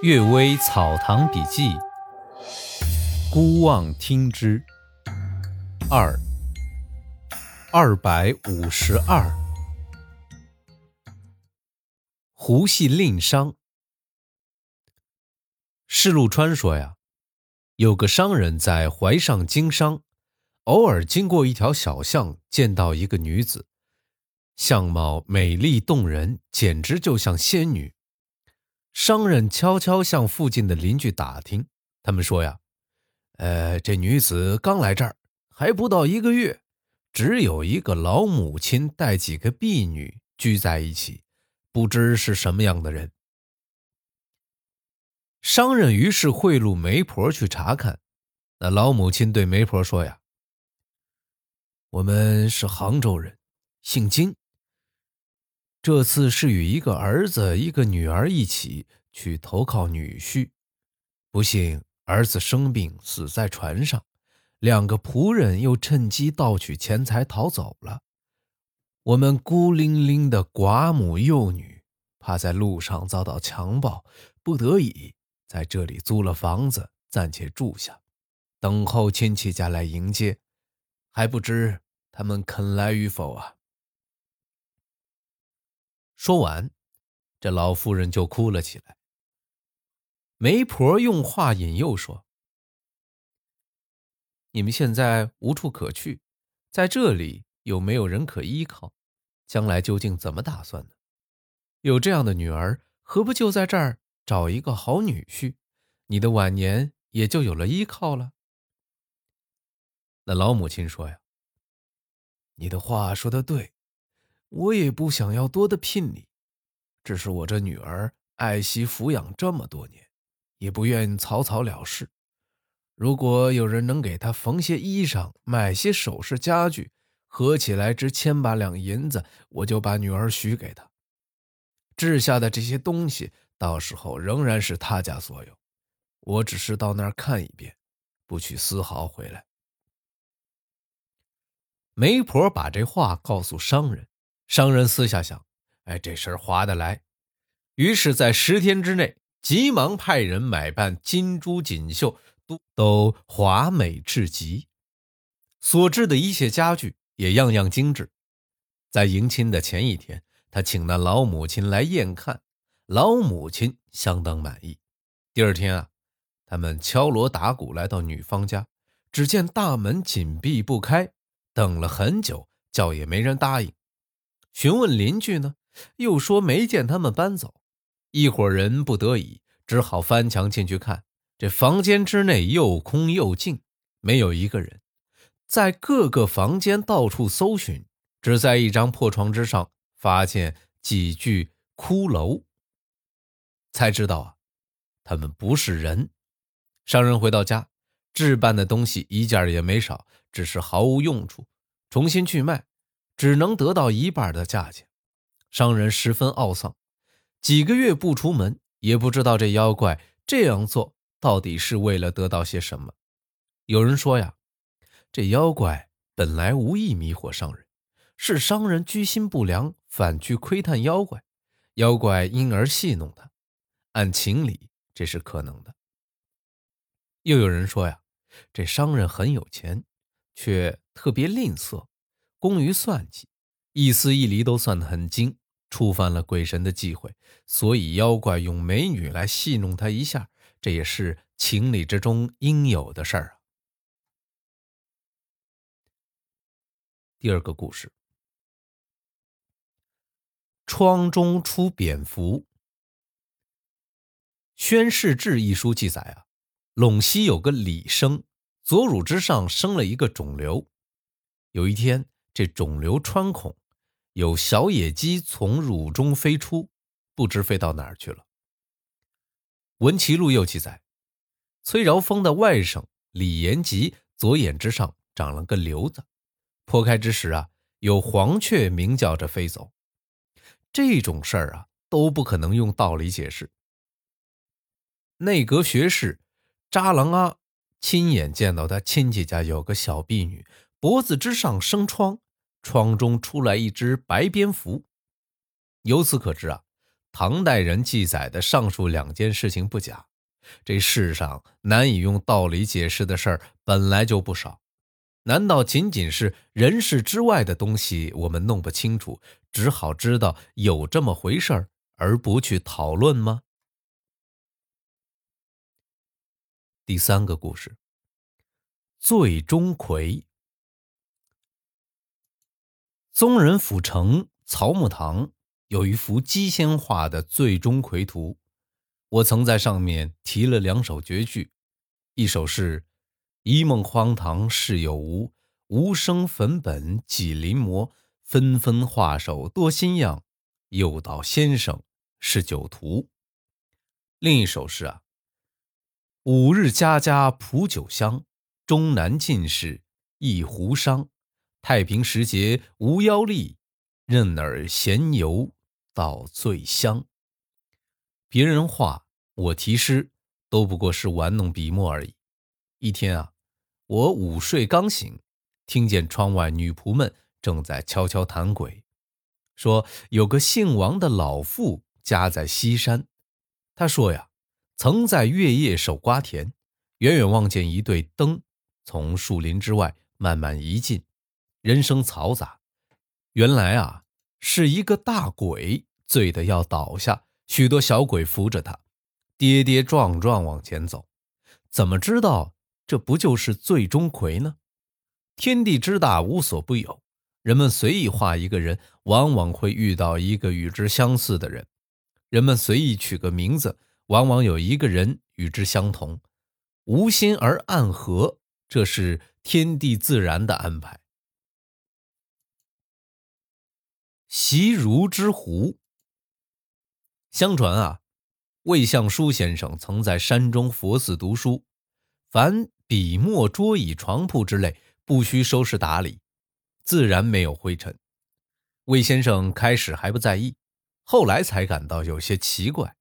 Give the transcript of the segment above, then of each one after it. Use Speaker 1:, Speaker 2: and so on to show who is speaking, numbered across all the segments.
Speaker 1: 《岳微草堂笔记》，孤望听之。二二百五十二。胡系令商。世禄川说呀，有个商人在淮上经商，偶尔经过一条小巷，见到一个女子，相貌美丽动人，简直就像仙女。商人悄悄向附近的邻居打听，他们说呀：“呃，这女子刚来这儿，还不到一个月，只有一个老母亲带几个婢女聚在一起，不知是什么样的人。”商人于是贿赂媒婆去查看。那老母亲对媒婆说：“呀，我们是杭州人，姓金。”这次是与一个儿子、一个女儿一起去投靠女婿，不幸儿子生病死在船上，两个仆人又趁机盗取钱财逃走了。我们孤零零的寡母幼女，怕在路上遭到强暴，不得已在这里租了房子暂且住下，等候亲戚家来迎接，还不知他们肯来与否啊。说完，这老妇人就哭了起来。媒婆用话引诱说：“你们现在无处可去，在这里又没有人可依靠，将来究竟怎么打算呢？有这样的女儿，何不就在这儿找一个好女婿？你的晚年也就有了依靠了。”那老母亲说：“呀，你的话说的对。”我也不想要多的聘礼，只是我这女儿爱惜抚养这么多年，也不愿草草了事。如果有人能给她缝些衣裳，买些首饰家具，合起来值千把两银子，我就把女儿许给他。治下的这些东西，到时候仍然是他家所有，我只是到那儿看一遍，不取丝毫回来。媒婆把这话告诉商人。商人私下想：“哎，这事儿划得来。”于是，在十天之内，急忙派人买办金珠锦绣，都都华美至极。所制的一切家具也样样精致。在迎亲的前一天，他请那老母亲来验看，老母亲相当满意。第二天啊，他们敲锣打鼓来到女方家，只见大门紧闭不开，等了很久，叫也没人答应。询问邻居呢，又说没见他们搬走。一伙人不得已，只好翻墙进去看。这房间之内又空又静，没有一个人。在各个房间到处搜寻，只在一张破床之上发现几具骷髅。才知道啊，他们不是人。商人回到家，置办的东西一件也没少，只是毫无用处，重新去卖。只能得到一半的价钱，商人十分懊丧，几个月不出门，也不知道这妖怪这样做到底是为了得到些什么。有人说呀，这妖怪本来无意迷惑商人，是商人居心不良，反去窥探妖怪，妖怪因而戏弄他。按情理，这是可能的。又有人说呀，这商人很有钱，却特别吝啬。工于算计，一丝一厘都算得很精，触犯了鬼神的忌讳，所以妖怪用美女来戏弄他一下，这也是情理之中应有的事儿啊。第二个故事，《窗中出蝙蝠》。《宣世志》一书记载啊，陇西有个李生，左乳之上生了一个肿瘤，有一天。这肿瘤穿孔，有小野鸡从乳中飞出，不知飞到哪儿去了。文奇录又记载，崔饶峰的外甥李延吉左眼之上长了个瘤子，破开之时啊，有黄雀鸣叫着飞走。这种事儿啊，都不可能用道理解释。内阁学士扎郎阿亲眼见到他亲戚家有个小婢女。脖子之上生疮，窗中出来一只白蝙蝠。由此可知啊，唐代人记载的上述两件事情不假。这世上难以用道理解释的事儿本来就不少，难道仅仅是人世之外的东西我们弄不清楚，只好知道有这么回事儿，而不去讨论吗？第三个故事，醉钟馗。宗人府城曹木堂有一幅鸡仙画的醉钟馗图。我曾在上面题了两首绝句，一首是“一梦荒唐事有无，无声粉本几临摹，纷纷画手多新样，又道先生是酒徒”。另一首是啊，“五日家家普酒香，终南进士一壶觞，太平时节无妖力，任尔闲游到醉乡。”别人画，我题诗，都不过是玩弄笔墨而已。一天啊，我午睡刚醒，听见窗外女仆们正在悄悄谈鬼，说有个姓王的老妇家在西山。他说呀，曾在月夜守瓜田，远远望见一对灯从树林之外慢慢移近，人声嘈杂。原来啊，是一个大鬼醉得要倒下。许多小鬼扶着他，跌跌撞撞往前走。怎么知道这不就是醉钟馗呢？天地之大，无所不有。人们随意画一个人，往往会遇到一个与之相似的人；人们随意取个名字，往往有一个人与之相同。无心而暗合，这是天地自然的安排。习如之湖。相传啊，魏相书先生曾在山中佛寺读书，凡笔墨、桌椅、床铺之类，不需收拾打理，自然没有灰尘。魏先生开始还不在意，后来才感到有些奇怪。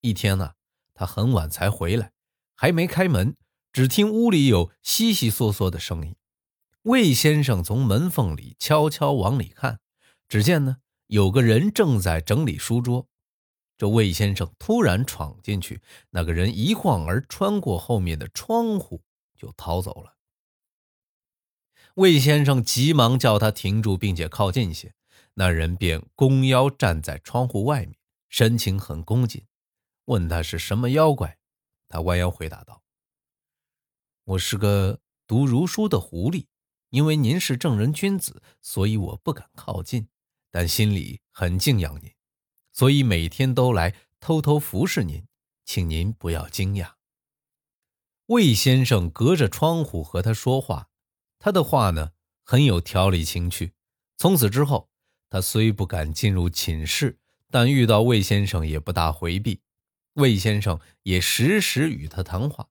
Speaker 1: 一天呢，他很晚才回来，还没开门，只听屋里有悉悉嗦嗦的声音。魏先生从门缝里悄悄往里看，只见呢，有个人正在整理书桌。这魏先生突然闯进去，那个人一晃而穿过后面的窗户就逃走了。魏先生急忙叫他停住，并且靠近些，那人便弓腰站在窗户外面，神情很恭谨，问他是什么妖怪。他弯腰回答道：“我是个读儒书的狐狸，因为您是正人君子，所以我不敢靠近，但心里很敬仰您。”所以每天都来偷偷服侍您，请您不要惊讶。魏先生隔着窗户和他说话，他的话呢很有条理情趣。从此之后，他虽不敢进入寝室，但遇到魏先生也不大回避。魏先生也时时与他谈话。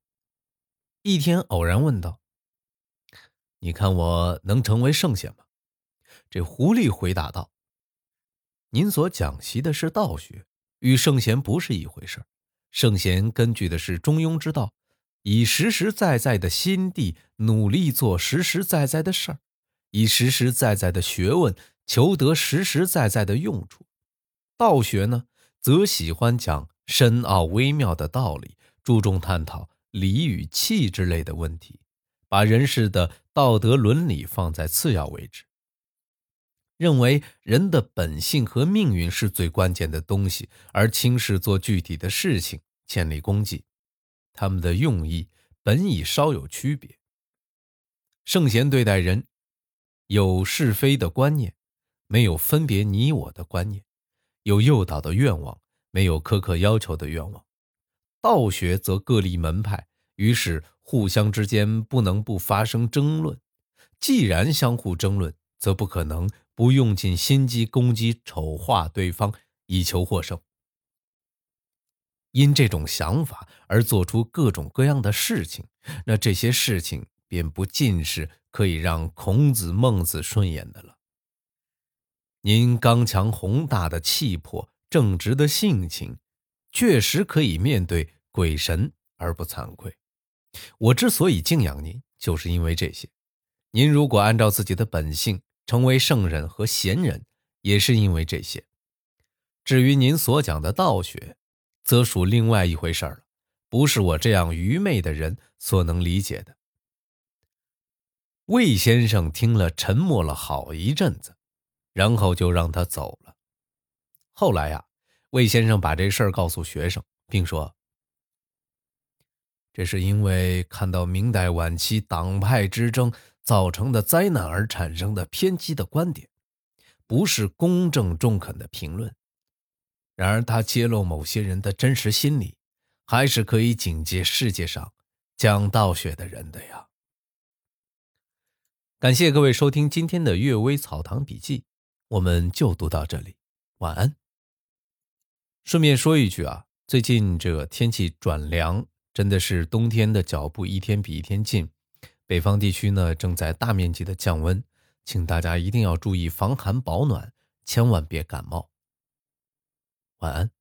Speaker 1: 一天偶然问道：“你看我能成为圣贤吗？”这狐狸回答道。您所讲习的是道学，与圣贤不是一回事圣贤根据的是中庸之道，以实实在在的心地努力做实实在在的事儿，以实实在在的学问求得实实在在的用处。道学呢，则喜欢讲深奥微妙的道理，注重探讨理与气之类的问题，把人世的道德伦理放在次要位置。认为人的本性和命运是最关键的东西，而轻视做具体的事情，建立功绩。他们的用意本已稍有区别。圣贤对待人，有是非的观念，没有分别你我的观念；有诱导的愿望，没有苛刻要求的愿望。道学则各立门派，于是互相之间不能不发生争论。既然相互争论，则不可能。不用尽心机攻击、丑化对方以求获胜，因这种想法而做出各种各样的事情，那这些事情便不尽是可以让孔子、孟子顺眼的了。您刚强宏大的气魄、正直的性情，确实可以面对鬼神而不惭愧。我之所以敬仰您，就是因为这些。您如果按照自己的本性，成为圣人和贤人，也是因为这些。至于您所讲的道学，则属另外一回事了，不是我这样愚昧的人所能理解的。魏先生听了，沉默了好一阵子，然后就让他走了。后来呀，魏先生把这事儿告诉学生，并说。这是因为看到明代晚期党派之争造成的灾难而产生的偏激的观点，不是公正中肯的评论。然而，他揭露某些人的真实心理，还是可以警戒世界上讲道学的人的呀。感谢各位收听今天的《阅微草堂笔记》，我们就读到这里，晚安。顺便说一句啊，最近这天气转凉。真的是冬天的脚步一天比一天近，北方地区呢正在大面积的降温，请大家一定要注意防寒保暖，千万别感冒。晚安。